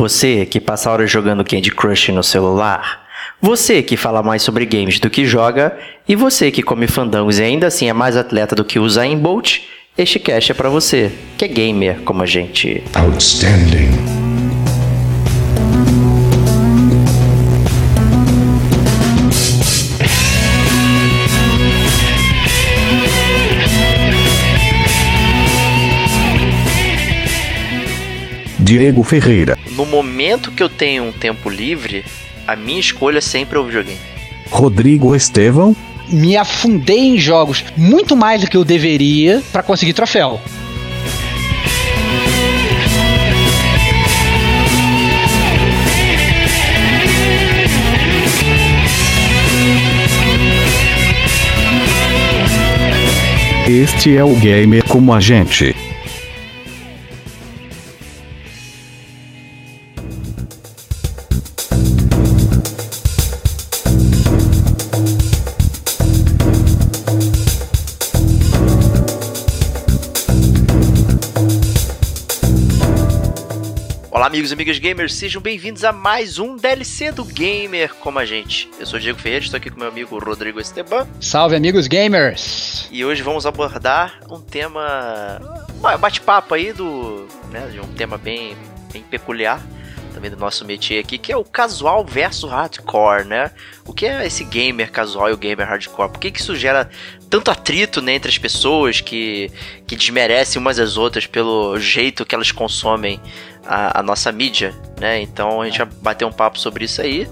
Você que passa horas jogando Candy Crush no celular? Você que fala mais sobre games do que joga? E você que come fandangos e ainda assim é mais atleta do que usa Bolt? Este cast é para você, que é gamer como a gente. Outstanding. Diego Ferreira. No momento que eu tenho um tempo livre, a minha escolha sempre é o videogame. Rodrigo Estevão. Me afundei em jogos muito mais do que eu deveria para conseguir troféu. Este é o Gamer como a gente. Olá, amigos e amigas gamers, sejam bem-vindos a mais um DLC do Gamer como a gente. Eu sou o Diego Ferreira, estou aqui com meu amigo Rodrigo Esteban. Salve, amigos gamers! E hoje vamos abordar um tema. um bate-papo aí do. Né, de um tema bem, bem peculiar, também do nosso métier aqui, que é o casual versus hardcore, né? O que é esse gamer casual e o gamer hardcore? Por que, que isso gera tanto atrito né, entre as pessoas que, que desmerecem umas às outras pelo jeito que elas consomem a, a nossa mídia, né? Então a gente vai bater um papo sobre isso aí.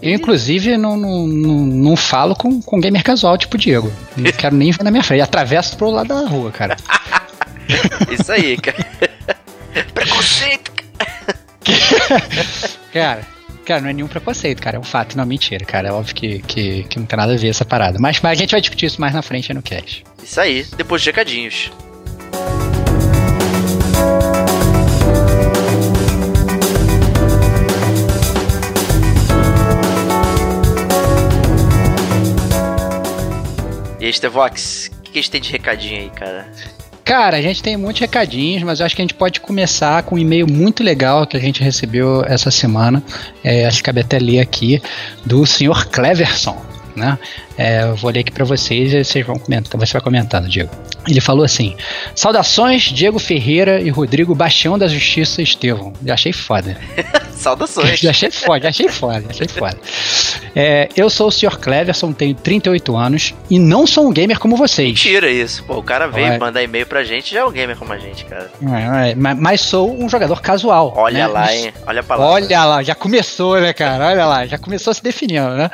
Eu, inclusive, não, não, não, não falo com, com gamer casual tipo Diego. Não quero nem ver na minha frente. Atravesso pro lado da rua, cara. Isso aí, cara. Preconceito! cara, cara, não é nenhum preconceito, cara. É um fato, não mentira, cara. É óbvio que, que, que não tem nada a ver essa parada. Mas, mas a gente vai discutir isso mais na frente no cast. Isso aí, depois de recadinhos. E aí, Stevox, o que a gente tem de recadinho aí, cara? Cara, a gente tem muitos recadinhos, mas eu acho que a gente pode começar com um e-mail muito legal que a gente recebeu essa semana. É, acho que cabe até ler aqui, do senhor Cleverson. Né? É, eu vou ler aqui para vocês e vocês vão comentando, você vai comentando, Diego. Ele falou assim: Saudações, Diego Ferreira e Rodrigo Bastião da Justiça Estevão. Já achei foda. Saudações. Já achei foda, já achei foda, já achei foda. É, eu sou o Sr. Cleverson, tenho 38 anos e não sou um gamer como vocês. Mentira isso. Pô, o cara veio mandar e-mail pra gente já é um gamer como a gente, cara. É, é, mas sou um jogador casual. Olha né? lá, hein? Olha pra lá. Olha lá, já começou, né, cara? Olha lá, já começou se definindo, né?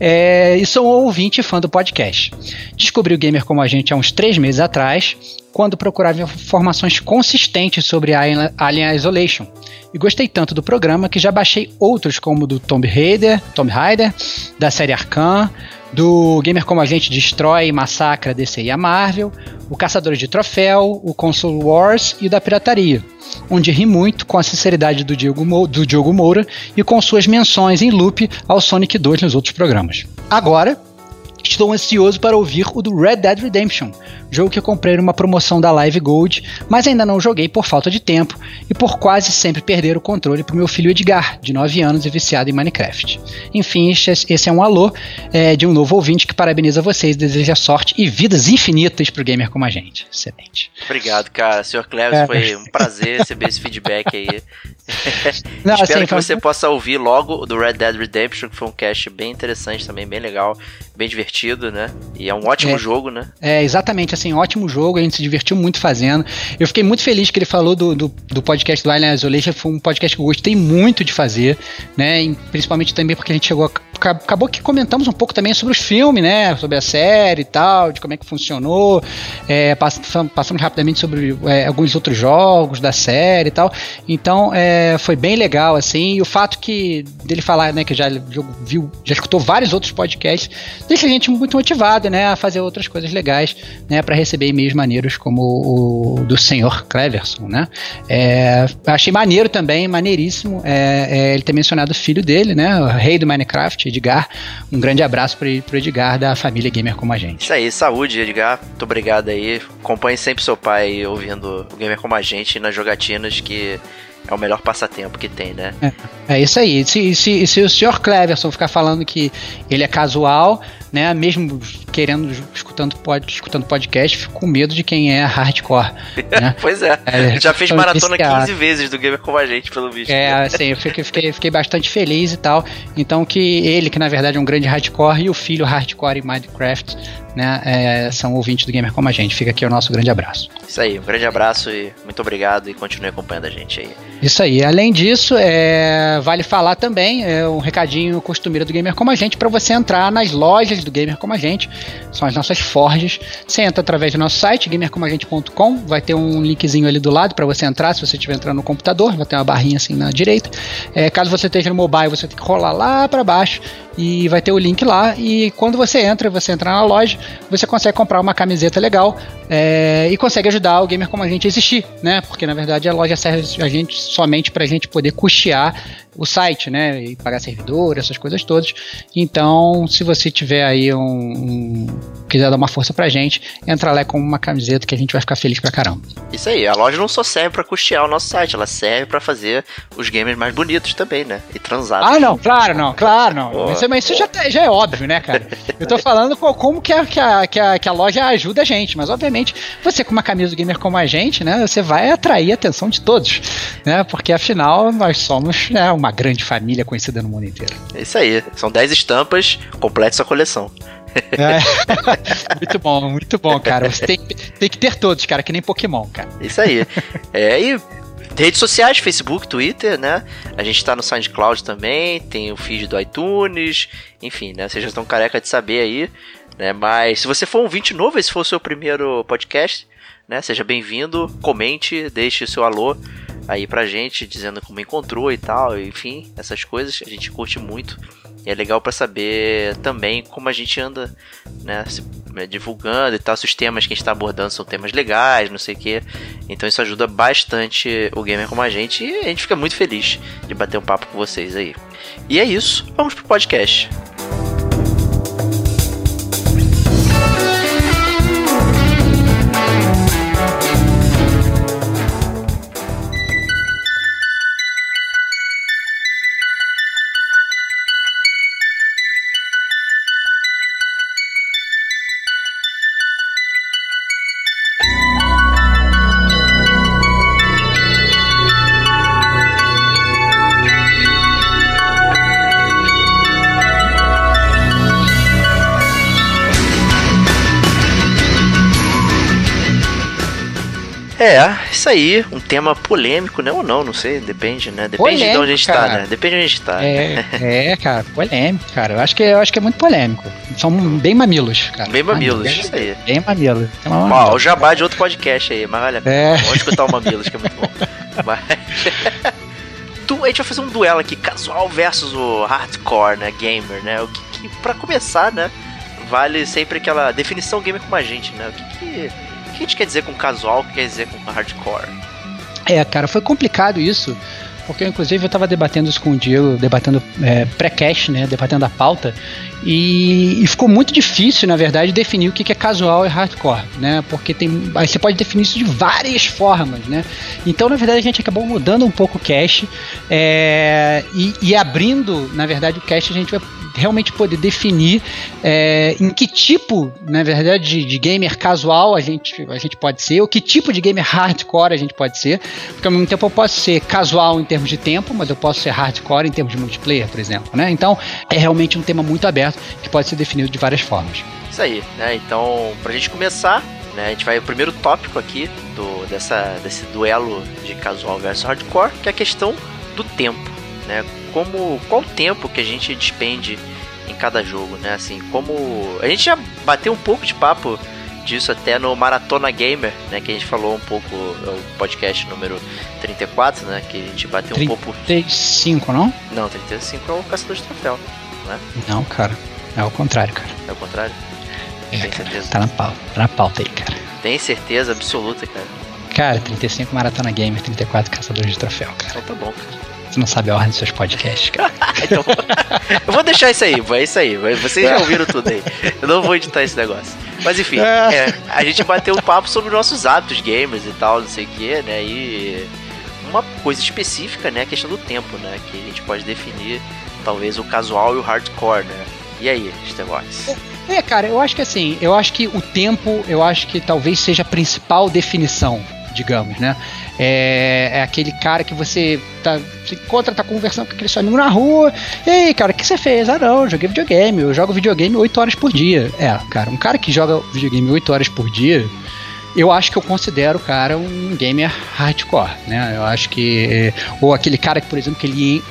É, e sou um ouvinte e fã do podcast. Descobri o gamer como a gente há uns três meses atrás, quando procurava informações consistentes sobre Alien Isolation. E gostei tanto do programa que já baixei outros como do Tomb Raider, Tomb Raider, da série Arcan, do Gamer Como a Gente Destrói e Massacra DC e a Marvel, o Caçadores de Troféu, o Console Wars e o da Pirataria, onde ri muito com a sinceridade do Diogo, Mo do Diogo Moura e com suas menções em loop ao Sonic 2 nos outros programas. Agora, Estou ansioso para ouvir o do Red Dead Redemption, jogo que eu comprei numa promoção da Live Gold, mas ainda não joguei por falta de tempo e por quase sempre perder o controle para o meu filho Edgar, de 9 anos e viciado em Minecraft. Enfim, esse é um alô é, de um novo ouvinte que parabeniza vocês, deseja sorte e vidas infinitas para o gamer como a gente. Excelente. Obrigado, cara. Sr. Cleves, é. foi um prazer receber esse feedback aí. Não, Espero assim, que você possa ouvir logo do Red Dead Redemption, que foi um cast bem interessante também, bem legal, bem divertido, né? E é um ótimo é, jogo, né? É, exatamente, assim, ótimo jogo, a gente se divertiu muito fazendo. Eu fiquei muito feliz que ele falou do, do, do podcast do Alien Isolation, foi um podcast que eu gostei muito de fazer, né? E principalmente também porque a gente chegou a acabou que comentamos um pouco também sobre os filmes, né? Sobre a série e tal, de como é que funcionou. É, passamos rapidamente sobre é, alguns outros jogos da série e tal. Então, é, foi bem legal, assim. E o fato que dele falar, né, que já viu, já escutou vários outros podcasts, deixa a gente muito motivado, né, a fazer outras coisas legais, né, para receber e-mails maneiros como o do senhor Cleverson, né. É, achei maneiro também, maneiríssimo, é, é, ele ter mencionado o filho dele, né, o rei do Minecraft, Edgar. Um grande abraço para o Edgar da família Gamer como a gente. Isso aí, saúde, Edgar. Muito obrigado aí. Acompanhe sempre seu pai ouvindo o Gamer como a gente nas jogatinas que é o melhor passatempo que tem, né? É, é isso aí. Se, se, se o senhor Cleverson ficar falando que ele é casual, né? Mesmo querendo, escutando, pod, escutando podcast, fico com medo de quem é hardcore. Né? pois é. é Já fez maratona 15 vezes do Gamer como a gente, pelo visto. É, assim, eu fiquei, fiquei, fiquei, bastante feliz e tal. Então que ele, que na verdade é um grande hardcore, e o filho hardcore em Minecraft, né? É, são ouvintes do Gamer como a gente. Fica aqui o nosso grande abraço. Isso aí, um grande abraço e muito obrigado e continue acompanhando a gente aí. Isso aí. Além disso, é, vale falar também, é um recadinho costumeiro do Gamer como a gente, para você entrar nas lojas do Gamer como a gente. São as nossas forjas. Você entra através do nosso site, gamercomagente.com. Vai ter um linkzinho ali do lado para você entrar. Se você estiver entrando no computador, vai ter uma barrinha assim na direita. É, caso você esteja no mobile, você tem que rolar lá para baixo e vai ter o link lá. E quando você entra, você entra na loja, você consegue comprar uma camiseta legal é, e consegue ajudar o gamer como a gente a existir, né? Porque na verdade a loja serve a gente somente para a gente poder custear o site, né? E pagar servidor, essas coisas todas. Então, se você tiver aí um, um quiser dar uma força pra gente, entra lá com uma camiseta que a gente vai ficar feliz pra caramba. Isso aí, a loja não só serve para custear o nosso site, ela serve para fazer os gamers mais bonitos também, né? E transados. Ah, não, claro, não, claro, não. Mas isso já, tá, já é óbvio, né, cara? Eu tô falando como que a, que, a, que, a, que a loja ajuda a gente, mas obviamente você com uma camisa do gamer como a gente, né, você vai atrair a atenção de todos, né? Porque afinal nós somos né, uma grande família conhecida no mundo inteiro. É isso aí. São 10 estampas, complete sua coleção. É. muito bom, muito bom, cara. Você tem, tem que ter todos, cara, que nem Pokémon, cara. Isso aí. É, e redes sociais, Facebook, Twitter, né? A gente tá no SoundCloud também, tem o feed do iTunes, enfim, né? Vocês já estão careca de saber aí, né? Mas se você for um ouvinte novo, esse for o seu primeiro podcast, né? Seja bem-vindo, comente, deixe o seu alô aí pra gente, dizendo como encontrou e tal, enfim, essas coisas a gente curte muito. E é legal para saber também como a gente anda, né, se, né, divulgando e tal, se os temas que a gente está abordando são temas legais, não sei o que. Então isso ajuda bastante o gamer como a gente e a gente fica muito feliz de bater um papo com vocês aí. E é isso, vamos pro podcast. É, isso aí, um tema polêmico, né? Ou não, não sei, depende, né? Depende polêmico, de onde a gente cara. tá, né? Depende de onde a gente tá. É, é, cara, polêmico, cara. Eu acho que, eu acho que é muito polêmico. São bem mamilos, cara. Bem mamilos, mamilos isso aí. Bem mamilos. Ó, o jabá de outro podcast aí, mas olha, é. vamos escutar o Mamilos, que é muito bom. mas... tu, a gente vai fazer um duelo aqui, casual versus o hardcore, né? Gamer, né? O que, que pra começar, né? Vale sempre aquela definição gamer como a gente, né? O que que o que a gente quer dizer com casual, o que quer dizer com hardcore? É, cara, foi complicado isso, porque inclusive eu estava debatendo isso com o Diego, debatendo é, pré-cast, né, debatendo a pauta, e, e, ficou muito difícil, na verdade, definir o que é casual e hardcore, né, porque tem, você pode definir isso de várias formas, né, então na verdade a gente acabou mudando um pouco o cast é, e, e abrindo, na verdade, o cast a gente vai realmente poder definir é, em que tipo, na verdade, de, de, gamer casual a gente, a gente pode ser, ou que tipo de gamer hardcore a gente pode ser, porque ao mesmo tempo eu posso ser casual em termos de tempo, mas eu posso ser hardcore em termos de multiplayer, por exemplo, né? Então é realmente um tema muito aberto que pode ser definido de várias formas. Isso aí, né? Então, pra gente começar, né, a gente vai o primeiro tópico aqui do, dessa, desse duelo de casual versus hardcore, que é a questão do tempo, né? como qual tempo que a gente despende em cada jogo, né? Assim, como a gente já bateu um pouco de papo disso até no Maratona Gamer, né, que a gente falou um pouco é o podcast número 34, né, que a gente bateu um pouco 35, não? Não, 35 é o caçador de troféu, né? Não, cara. É o contrário, cara. É o contrário? É, Tem cara, certeza? Tá na pauta, tá na pauta aí, cara. Tem certeza absoluta, cara. Cara, 35 Maratona Gamer, 34 Caçadores de Troféu, cara. Então tá bom, cara. Você não sabe a ordem dos seus podcasts, cara. então, eu vou deixar isso aí, é isso aí. Vocês já ouviram tudo aí. Eu não vou editar esse negócio. Mas enfim, é, a gente bateu um papo sobre nossos hábitos gamers e tal, não sei o que, né? E uma coisa específica, né? A questão do tempo, né? Que a gente pode definir talvez o casual e o hardcore, né? E aí, Stevox? É, cara, eu acho que assim, eu acho que o tempo, eu acho que talvez seja a principal definição, digamos, né? É, é, aquele cara que você tá, se encontra, tá conversando com aquele seu amigo na rua. E aí, cara, o que você fez? Ah, não, joguei videogame. Eu jogo videogame 8 horas por dia. É, cara, um cara que joga videogame 8 horas por dia, eu acho que eu considero o cara um gamer hardcore, né? Eu acho que. Ou aquele cara que, por exemplo, que ele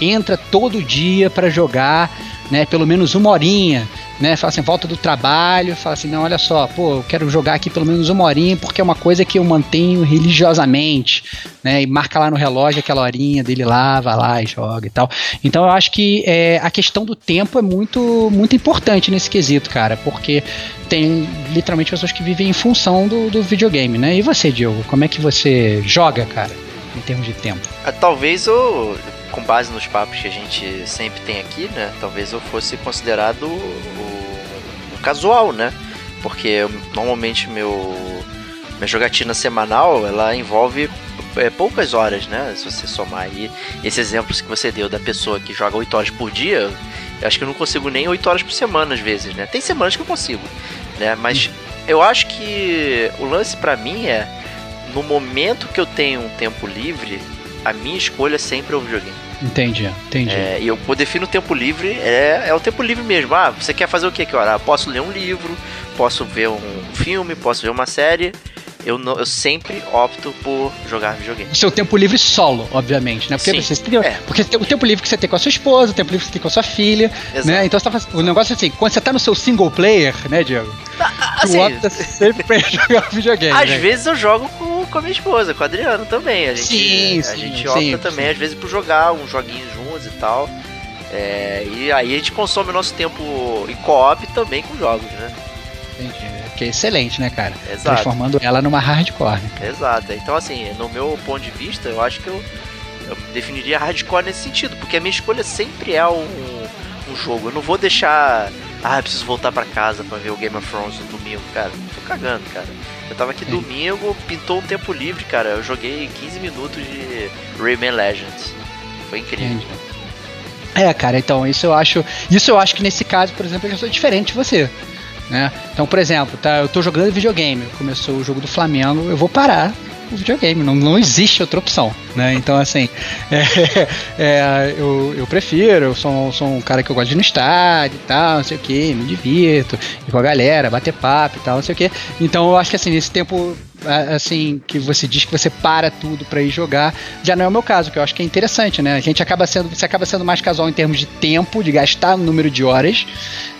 entra todo dia para jogar, né, pelo menos uma horinha, né, fala assim, volta do trabalho, fala assim, não, olha só, pô, eu quero jogar aqui pelo menos uma horinha porque é uma coisa que eu mantenho religiosamente, né, e marca lá no relógio aquela horinha dele lá, vai lá e joga e tal. Então eu acho que é, a questão do tempo é muito, muito importante nesse quesito, cara, porque tem literalmente pessoas que vivem em função do, do videogame, né? E você, Diogo, como é que você joga, cara, em termos de tempo? Ah, talvez o com base nos papos que a gente sempre tem aqui, né? Talvez eu fosse considerado o, o casual, né? Porque normalmente meu minha jogatina semanal ela envolve é, poucas horas, né? Se você somar aí esses exemplos que você deu da pessoa que joga 8 horas por dia, eu acho que eu não consigo nem 8 horas por semana às vezes, né? Tem semanas que eu consigo, né? Mas eu acho que o lance para mim é no momento que eu tenho um tempo livre, a minha escolha sempre é o videogame. Entendi, entendi. É, e eu defino o tempo livre, é, é o tempo livre mesmo. Ah, você quer fazer o que aqui? Ah, posso ler um livro, posso ver um filme, posso ver uma série eu, não, eu sempre opto por jogar videogame. Seu tempo livre solo, obviamente, né? Porque, Sim, você, é. porque o tempo livre que você tem com a sua esposa, o tempo livre que você tem com a sua filha, Exato. né? Então tá, o negócio é assim, quando você tá no seu single player, né, Diego? Ah, assim, tu opta sempre pra jogar videogame. Às né? vezes eu jogo com, com a minha esposa, com o Adriano também. A gente, sim, a gente opta sim, também, às vezes, por jogar uns joguinhos juntos e tal. É, e aí a gente consome o nosso tempo em co-op também com jogos, né? Entendi que é excelente, né, cara? Exato. Transformando ela numa hardcore. Né? Exato. Então, assim, no meu ponto de vista, eu acho que eu, eu definiria hardcore nesse sentido, porque a minha escolha sempre é um, um jogo. Eu não vou deixar. Ah, eu preciso voltar para casa para ver o Game of Thrones no domingo, cara. Tô cagando, cara. Eu tava aqui Sim. domingo, pintou um tempo livre, cara. Eu joguei 15 minutos de Rayman Legends. Foi incrível. Entendi. É, cara, então, isso eu acho. Isso eu acho que nesse caso, por exemplo, eu já sou diferente de você. Né? Então, por exemplo, tá, eu tô jogando videogame, começou o jogo do Flamengo, eu vou parar o videogame, não, não existe outra opção, né? Então, assim, é, é, eu, eu prefiro, eu sou, sou um cara que eu gosto de ir no estádio e tal, não sei o que, me divirto, ir com a galera, bater papo e tal, não sei o que. Então, eu acho que, assim, nesse tempo assim, que você diz que você para tudo para ir jogar, já não é o meu caso, que eu acho que é interessante, né? A gente acaba sendo, você acaba sendo mais casual em termos de tempo, de gastar o número de horas,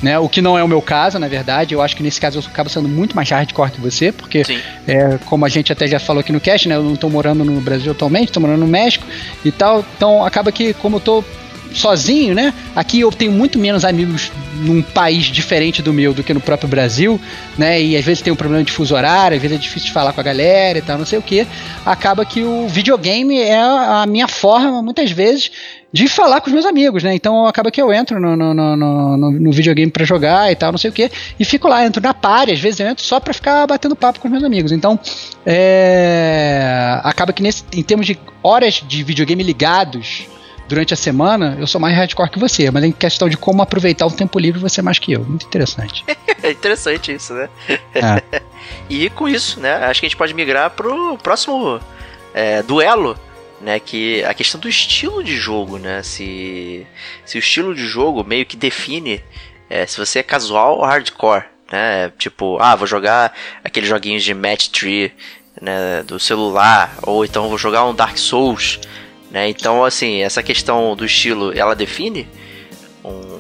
né? O que não é o meu caso, na verdade. Eu acho que nesse caso eu acabo sendo muito mais hardcore que você, porque é, como a gente até já falou aqui no cast, né? Eu não tô morando no Brasil atualmente, tô morando no México e tal. Então acaba que como eu tô sozinho, né? Aqui eu tenho muito menos amigos num país diferente do meu do que no próprio Brasil, né? E às vezes tem um problema de fuso horário, às vezes é difícil de falar com a galera e tal, não sei o que. Acaba que o videogame é a minha forma, muitas vezes, de falar com os meus amigos, né? Então acaba que eu entro no, no, no, no, videogame para jogar e tal, não sei o que, e fico lá, entro na party, às vezes eu entro só para ficar batendo papo com os meus amigos. Então, é, acaba que nesse, em termos de horas de videogame ligados durante a semana, eu sou mais hardcore que você, mas em questão de como aproveitar o tempo livre, você é mais que eu. Muito interessante. é interessante isso, né? É. e com isso, né, acho que a gente pode migrar pro próximo é, duelo, né, que a questão do estilo de jogo, né, se, se o estilo de jogo meio que define é, se você é casual ou hardcore, né, tipo, ah, vou jogar aqueles joguinhos de match tree, né, do celular, ou então vou jogar um Dark Souls, né? Então, assim, essa questão do estilo, ela define um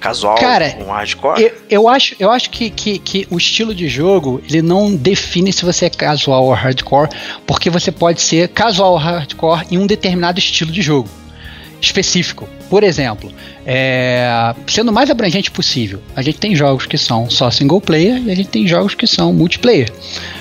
casual, Cara, um hardcore? Eu, eu acho, eu acho que, que, que, o estilo de jogo, ele não define se você é casual ou hardcore, porque você pode ser casual ou hardcore em um determinado estilo de jogo específico. Por exemplo, é, sendo o mais abrangente possível, a gente tem jogos que são só single player e a gente tem jogos que são multiplayer.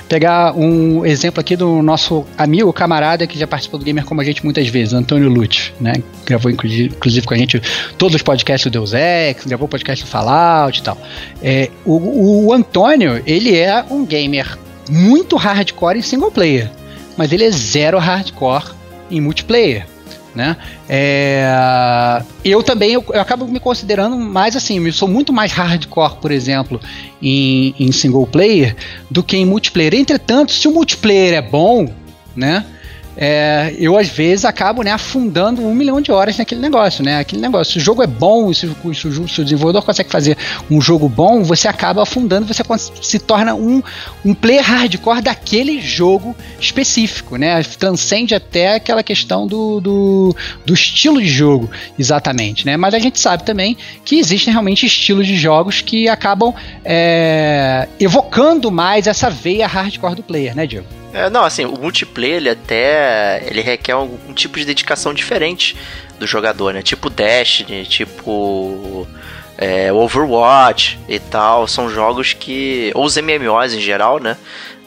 Pegar um exemplo aqui do nosso amigo, camarada, que já participou do Gamer como a gente muitas vezes, Antônio Lutz, né? Gravou inclusive com a gente todos os podcasts do Deus Ex, gravou podcast do Fallout e tal. É, o, o Antônio, ele é um gamer muito hardcore em single player, mas ele é zero hardcore em multiplayer. Né? É, eu também eu, eu, acabo me considerando mais assim, eu sou muito mais hardcore, por exemplo, em, em single player do que em multiplayer. Entretanto, se o multiplayer é bom, né? É, eu às vezes acabo né, afundando um milhão de horas naquele negócio, né? Aquele negócio. Se o jogo é bom, se, se, se o desenvolvedor consegue fazer um jogo bom, você acaba afundando, você se torna um, um player hardcore daquele jogo específico, né? Transcende até aquela questão do, do, do estilo de jogo, exatamente, né? Mas a gente sabe também que existem realmente estilos de jogos que acabam é, evocando mais essa veia hardcore do player, né, Diego? É, não, assim, o multiplayer ele até ele requer um, um, tipo de dedicação diferente do jogador, né? Tipo Destiny, tipo é, Overwatch e tal. São jogos que. Ou os MMOs em geral, né?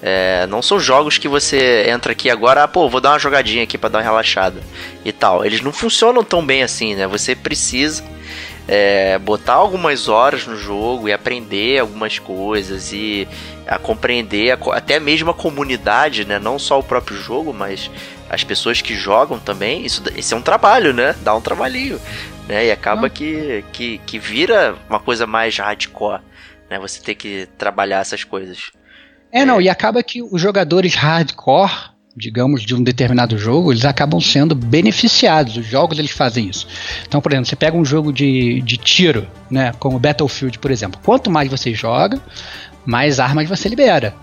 É, não são jogos que você entra aqui agora, ah, pô, vou dar uma jogadinha aqui para dar uma relaxada e tal. Eles não funcionam tão bem assim, né? Você precisa é, botar algumas horas no jogo e aprender algumas coisas e a compreender a, até mesmo a comunidade, né? Não só o próprio jogo, mas as pessoas que jogam também. Isso, isso é um trabalho, né? Dá um trabalhinho, né? E acaba que, que, que vira uma coisa mais hardcore, né? Você ter que trabalhar essas coisas. É, é, não, e acaba que os jogadores hardcore digamos, de um determinado jogo, eles acabam sendo beneficiados. Os jogos eles fazem isso. Então, por exemplo, você pega um jogo de, de tiro, né, como Battlefield, por exemplo. Quanto mais você joga, mais armas você libera.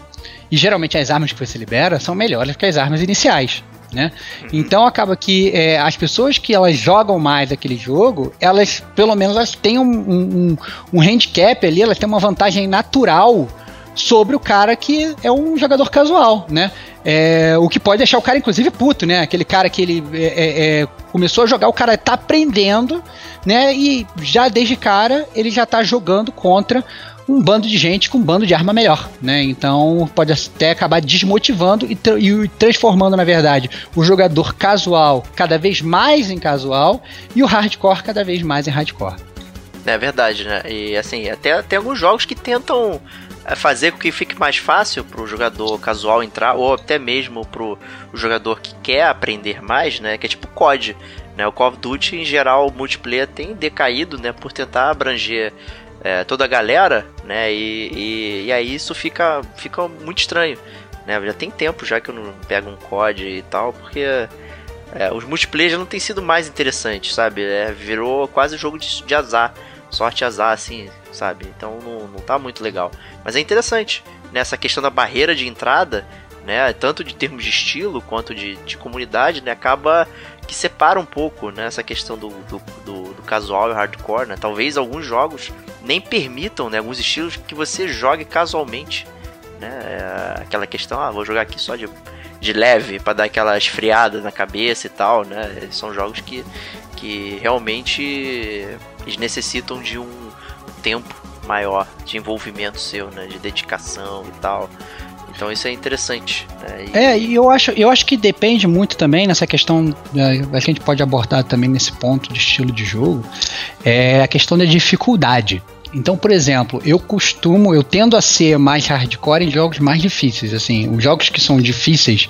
E geralmente as armas que você libera são melhores que as armas iniciais. Né? Uhum. Então acaba que é, as pessoas que elas jogam mais aquele jogo, elas pelo menos elas têm um, um, um handicap ali, elas têm uma vantagem natural sobre o cara que é um jogador casual, né? É, o que pode deixar o cara, inclusive, puto, né? Aquele cara que ele é, é, é, começou a jogar, o cara tá aprendendo, né? E já desde cara ele já tá jogando contra um bando de gente com um bando de arma melhor, né? Então pode até acabar desmotivando e, tra e, transformando, na verdade, o jogador casual cada vez mais em casual e o hardcore cada vez mais em hardcore. É verdade, né? E assim, até tem alguns jogos que tentam fazer com que fique mais fácil para o jogador casual entrar, ou até mesmo para o jogador que quer aprender mais, né? Que é tipo COD. Né? O Call of Duty, em geral, o multiplayer tem decaído né? por tentar abranger é, toda a galera, né? E, e, e, aí isso fica, fica muito estranho. Né? Já tem tempo já que eu não pego um COD e tal, porque é, os multiplayer já não tem sido mais interessantes, sabe? É, virou quase jogo de, de azar sorte azar, assim, sabe? Então não, não tá muito legal. Mas é interessante, né? questão da barreira de entrada, né? Tanto de termos de estilo quanto de, de comunidade, né? Acaba que separa um pouco né? essa questão do, do, do, do casual e hardcore, né? Talvez alguns jogos nem permitam, né? Alguns estilos que você jogue casualmente, né? É aquela questão, ah, vou jogar aqui só de, de leve para dar aquela esfriada na cabeça e tal, né? São jogos que, que realmente eles necessitam de um tempo maior de envolvimento seu, né? De dedicação e tal. Então isso é interessante. Né? E... É, e eu acho, eu acho que depende muito também nessa questão, né, a gente pode abordar também nesse ponto de estilo de jogo, é a questão da dificuldade. Então, por exemplo, eu costumo, eu tendo a ser mais hardcore em jogos mais difíceis. Assim, os jogos que são difíceis,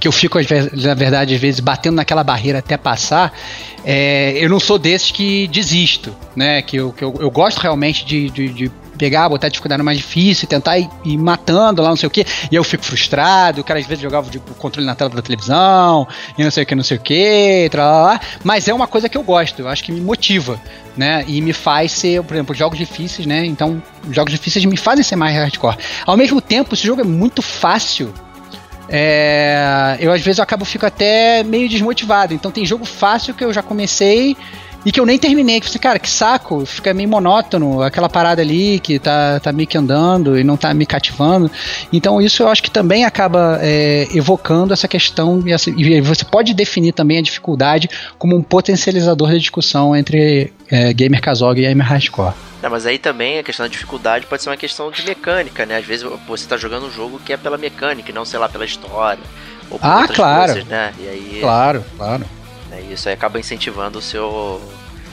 que eu fico, na verdade, às vezes batendo naquela barreira até passar, é, eu não sou desses que desisto, né? Que eu, que eu, eu gosto realmente de, de, de pegar, botar dificuldade mais difícil, tentar ir, ir, matando lá, não sei o que, e eu fico frustrado, o cara às vezes jogava o controle na tela da televisão, e não sei o que, não sei o que, mas é uma coisa que eu gosto, eu acho que me motiva, né, e me faz ser, por exemplo, jogos difíceis, né, então jogos difíceis me fazem ser mais hardcore. Ao mesmo tempo, esse jogo é muito fácil, é, eu às vezes eu acabo fico até meio desmotivado. Então tem jogo fácil que eu já comecei e que eu nem terminei. Que você, cara, que saco, fica meio monótono, aquela parada ali que tá, tá meio que andando e não tá me cativando. Então isso eu acho que também acaba é, evocando essa questão e, essa, e, você pode definir também a dificuldade como um potencializador da discussão entre é, gamer casual e gamer hardcore. Não, mas aí também a questão da dificuldade pode ser uma questão de mecânica, né? Às vezes você está jogando um jogo que é pela mecânica e não, sei lá, pela história. Ou por ah, claro. Coisas, né? Aí, claro, claro. Né, isso aí acaba incentivando o seu,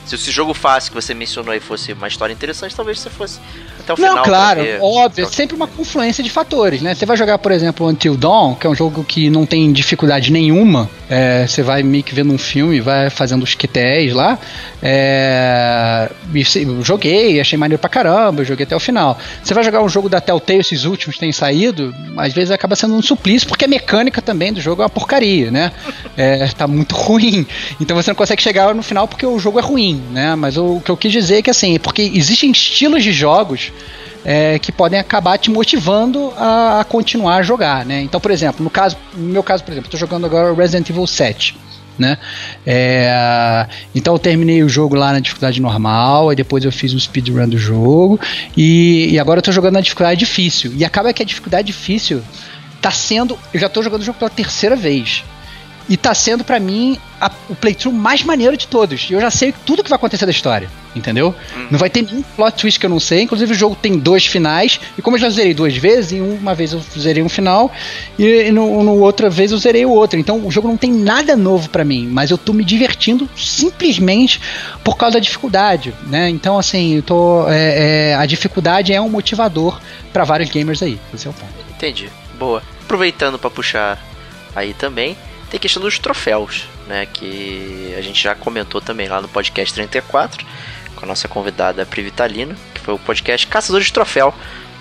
Se esse jogo fácil que você mencionou aí fosse uma história interessante, talvez você fosse até o final. Não, claro, óbvio, é sempre uma confluência de fatores, né? Você vai jogar, por exemplo, Until Dawn, que é um jogo que não tem dificuldade nenhuma. É, você vai meio que vendo um filme, vai fazendo os QTEs lá. É, joguei, achei maneiro pra caramba, joguei até o final. Você vai jogar um jogo da Telltale, esses últimos têm saído, às vezes acaba sendo um suplício, porque a mecânica também do jogo é uma porcaria, né? É, tá muito ruim. Então você não consegue chegar no final porque o jogo é ruim, né? Mas o, o que eu quis dizer é que assim, porque existem estilos de jogos é, que podem acabar te motivando a, a, continuar a jogar, né? Então, por exemplo, no caso, no meu caso, por exemplo, estou jogando agora Resident Evil 7. Né? É, então eu terminei o jogo lá na dificuldade normal, e depois eu fiz o speedrun do jogo, e, e agora tô jogando na dificuldade difícil. E acaba que a dificuldade difícil tá sendo. Eu já tô jogando o jogo pela terceira vez. E tá sendo para mim a, o playthrough mais maneiro de todos. E eu já sei tudo que vai acontecer da história, entendeu? Uhum. Não vai ter nenhum plot twist que eu não sei. Inclusive o jogo tem dois finais. E como eu já zerei duas vezes, em uma vez eu zerei um final e, e no, no, outra vez eu zerei o outro. Então o jogo não tem nada novo para mim, mas eu tô me divertindo simplesmente por causa da dificuldade, né? Então assim, eu tô, é, é, a dificuldade é um motivador para vários gamers aí. Esse é o ponto. Entendi. Boa. Aproveitando para puxar aí também tem a questão dos troféus, né? Que a gente já comentou também lá no podcast 34, com a nossa convidada Privitalina, que foi o podcast Caçadores de Troféu,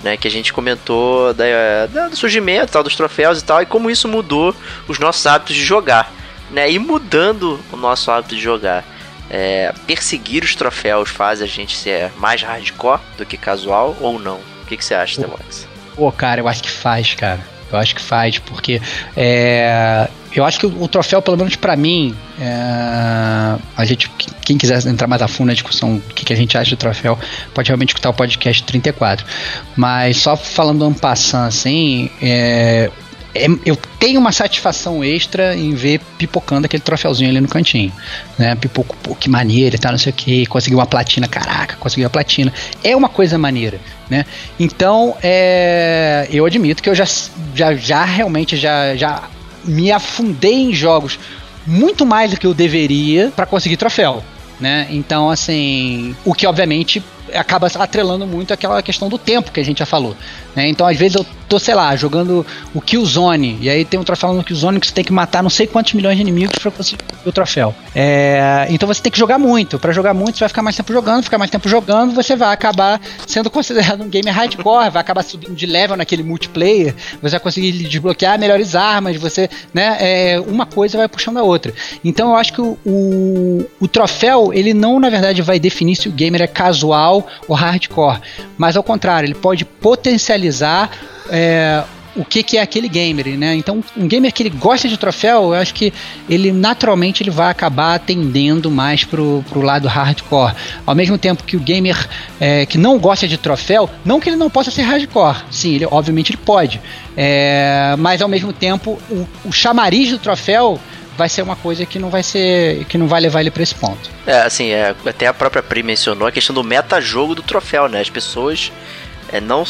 né? Que a gente comentou da, da, do surgimento tal, dos troféus e tal, e como isso mudou os nossos hábitos de jogar, né? E mudando o nosso hábito de jogar. É, perseguir os troféus faz a gente ser mais hardcore do que casual ou não? O que, que você acha, Demox? Pô, cara, eu acho que faz, cara. Eu acho que faz, porque é, eu acho que o, o troféu, pelo menos para mim, é, a gente, quem quiser entrar mais a fundo na discussão do que, que, a gente acha do troféu, pode realmente escutar o podcast 34. Mas só falando um passando assim, é, é, eu tenho uma satisfação extra em ver pipocando aquele troféuzinho ali no cantinho. Né? Pipoco, pô, que maneiro e tal, não sei o que. Conseguiu uma platina, caraca, conseguiu a platina. É uma coisa maneira. Né? Então, é, eu admito que eu já, já, já realmente já, já me afundei em jogos muito mais do que eu deveria para conseguir troféu. Né? Então, assim, o que obviamente acaba atrelando muito aquela questão do tempo que a gente já falou. Né? Então, às vezes, eu tô, sei lá, jogando o Killzone, e aí tem um troféu no Killzone que você tem que matar não sei quantos milhões de inimigos para conseguir o troféu. É, então você tem que jogar muito. Para jogar muito, você vai ficar mais tempo jogando, ficar mais tempo jogando, você vai acabar sendo considerado um gamer hardcore, vai acabar subindo de level naquele multiplayer, você vai conseguir desbloquear melhores armas, você, né, é, uma coisa vai puxando a outra. Então eu acho que o, o, o troféu, ele não, na verdade, vai definir se o gamer é casual ou hardcore, mas ao contrário, ele pode potencializar é, o que, que é aquele gamer, né? Então, um gamer que ele gosta de troféu, eu acho que ele naturalmente ele vai acabar atendendo mais pro, pro lado hardcore. Ao mesmo tempo que o gamer é, que não gosta de troféu, não que ele não possa ser hardcore, sim, ele obviamente ele pode, é, mas ao mesmo tempo o, o chamariz do troféu vai ser uma coisa que não vai ser que não vai levar ele para esse ponto. É, assim, é, até a própria Pri mencionou a questão do metajogo do troféu, né? As pessoas é, não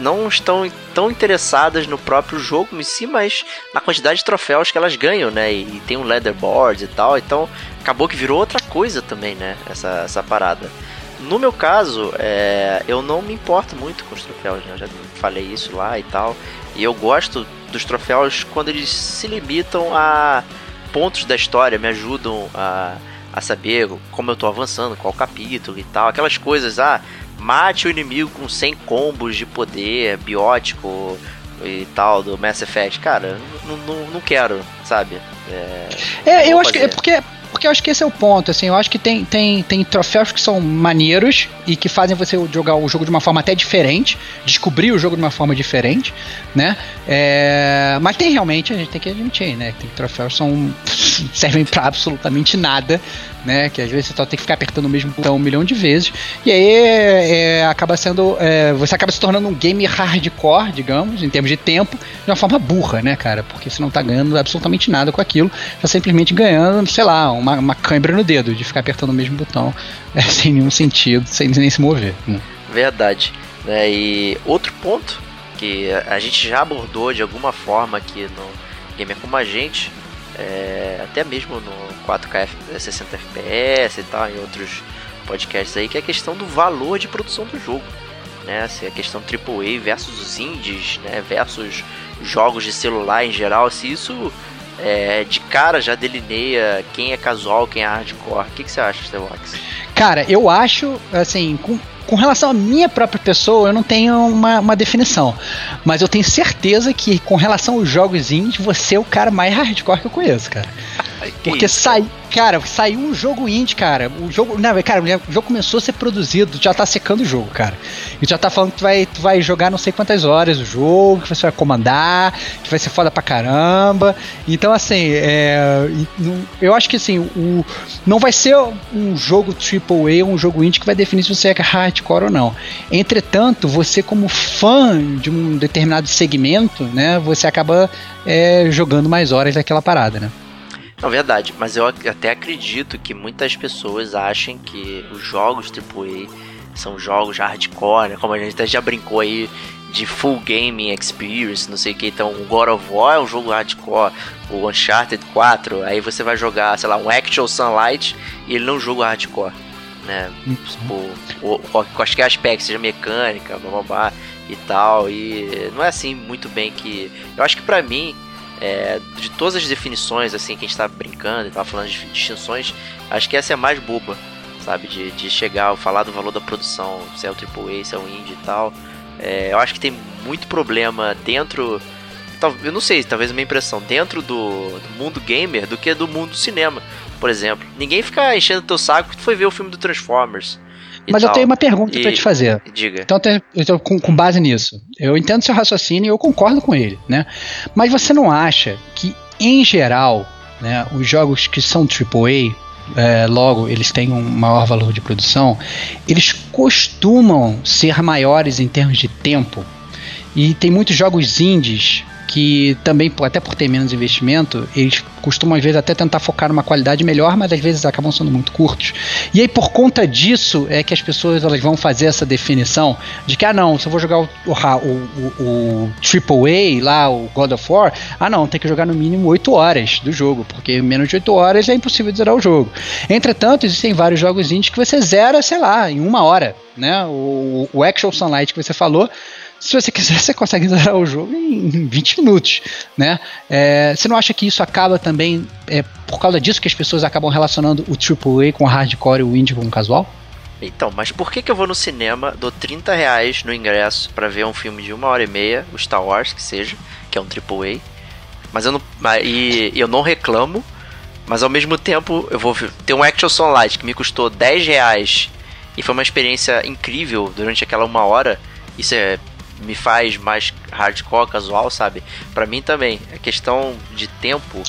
não estão tão interessadas no próprio jogo em si, mas na quantidade de troféus que elas ganham, né? E, e tem um leaderboard e tal, então acabou que virou outra coisa também, né? Essa, essa parada. No meu caso, é, eu não me importo muito com os troféus, né? Eu já falei isso lá e tal. E eu gosto dos troféus quando eles se limitam a pontos da história, me ajudam a, a saber como eu tô avançando, qual capítulo e tal. Aquelas coisas, ah, mate o inimigo com 100 combos de poder biótico e tal do Mass Effect. Cara, não, não, não quero, sabe? É, é eu acho fazer. que é porque porque eu acho que esse é o ponto, assim, eu acho que tem, tem, tem troféus que são maneiros e que fazem você jogar o jogo de uma forma até diferente, descobrir o jogo de uma forma diferente, né? É, mas tem realmente, a gente tem que admitir, né? Tem troféus que são, servem para absolutamente nada, né? Que às vezes você só tem que ficar apertando o mesmo botão um milhão de vezes. E aí é, acaba sendo. É, você acaba se tornando um game hardcore, digamos, em termos de tempo, de uma forma burra, né, cara? Porque você não tá ganhando absolutamente nada com aquilo, tá simplesmente ganhando, sei lá, uma, uma cãibra no dedo, de ficar apertando o mesmo botão é, sem nenhum sentido, sem nem se mover. Né? Verdade. Né? E outro ponto que a gente já abordou de alguma forma aqui no Gamer Como a Gente é, até mesmo no 4K 60 FPS e tal, em outros podcasts aí, que é a questão do valor de produção do jogo. Né? Se a questão AAA versus os indies, né? versus jogos de celular em geral, se isso é, de cara já delineia quem é casual, quem é hardcore. O que, que você acha, Stevox? Cara, eu acho, assim, com, com relação à minha própria pessoa, eu não tenho uma, uma definição. Mas eu tenho certeza que, com relação aos jogos indies, você é o cara mais hardcore que eu conheço, cara. Porque sai, cara, saiu um jogo indie, cara. O jogo, não, cara, o jogo começou a ser produzido, já tá secando o jogo, cara. E já tá falando que tu vai, tu vai jogar não sei quantas horas o jogo, que você vai comandar, que vai ser foda pra caramba. Então, assim, é, eu acho que assim, o, não vai ser um jogo AAA ou um jogo indie que vai definir se você é hardcore ou não. Entretanto, você como fã de um determinado segmento, né, você acaba é, jogando mais horas daquela parada, né? Não, verdade, mas eu até acredito que muitas pessoas achem que os jogos AAA são jogos hardcore, né? como a gente até já brincou aí de full gaming experience, não sei o que. Então, o God of War é um jogo hardcore, o Uncharted 4, aí você vai jogar, sei lá, um Actual Sunlight e ele não joga hardcore, né? Uhum. Tipo, qualquer aspecto, seja mecânica, blá, blá, blá, e tal, e não é assim muito bem que. Eu acho que para mim é, de todas as definições assim que a gente tá brincando e tava falando de distinções, acho que essa é a mais boba, sabe? De, de chegar, falar do valor da produção, se é o AAA, se é o indie e tal. É, eu acho que tem muito problema dentro. Eu não sei, talvez a minha impressão, dentro do, do mundo gamer do que do mundo do cinema, por exemplo. Ninguém fica enchendo teu saco que tu foi ver o filme do Transformers. Mas tal. eu tenho uma pergunta para te fazer. Diga. Então, então com, com, base nisso, eu entendo seu raciocínio e eu concordo com ele, né? Mas você não acha que, em geral, né, os jogos que são AAA, é, logo eles têm um maior valor de produção, eles costumam ser maiores em termos de tempo. E tem muitos jogos indies que também, até por ter menos investimento, eles costumam às vezes até tentar focar numa qualidade melhor, mas às vezes acabam sendo muito curtos. E aí por conta disso é que as pessoas elas vão fazer essa definição de que ah não, se eu vou jogar o, o, o, o AAA lá, o God of War, ah não, tem que jogar no mínimo 8 horas do jogo, porque menos de 8 horas é impossível zerar o jogo. Entretanto, existem vários jogos indies que você zera, sei lá, em uma hora, né? O, o Actual Sunlight que você falou, se você quiser, você consegue zerar o jogo em 20 minutos, né? É, você não acha que isso acaba também, é, por causa disso que as pessoas acabam relacionando o AAA com o hardcore e o indie com o casual? Então, mas por que, que eu vou no cinema, dou 30 reais no ingresso para ver um filme de uma hora e meia, o Star Wars, que seja, que é um AAA, mas eu não, e, eu não reclamo, mas ao mesmo tempo eu vou ter um Action Sunlight que me custou 10 reais e foi uma experiência incrível durante aquela uma hora, isso é me faz mais hardcore, casual, sabe? Para mim também, a questão de tempo,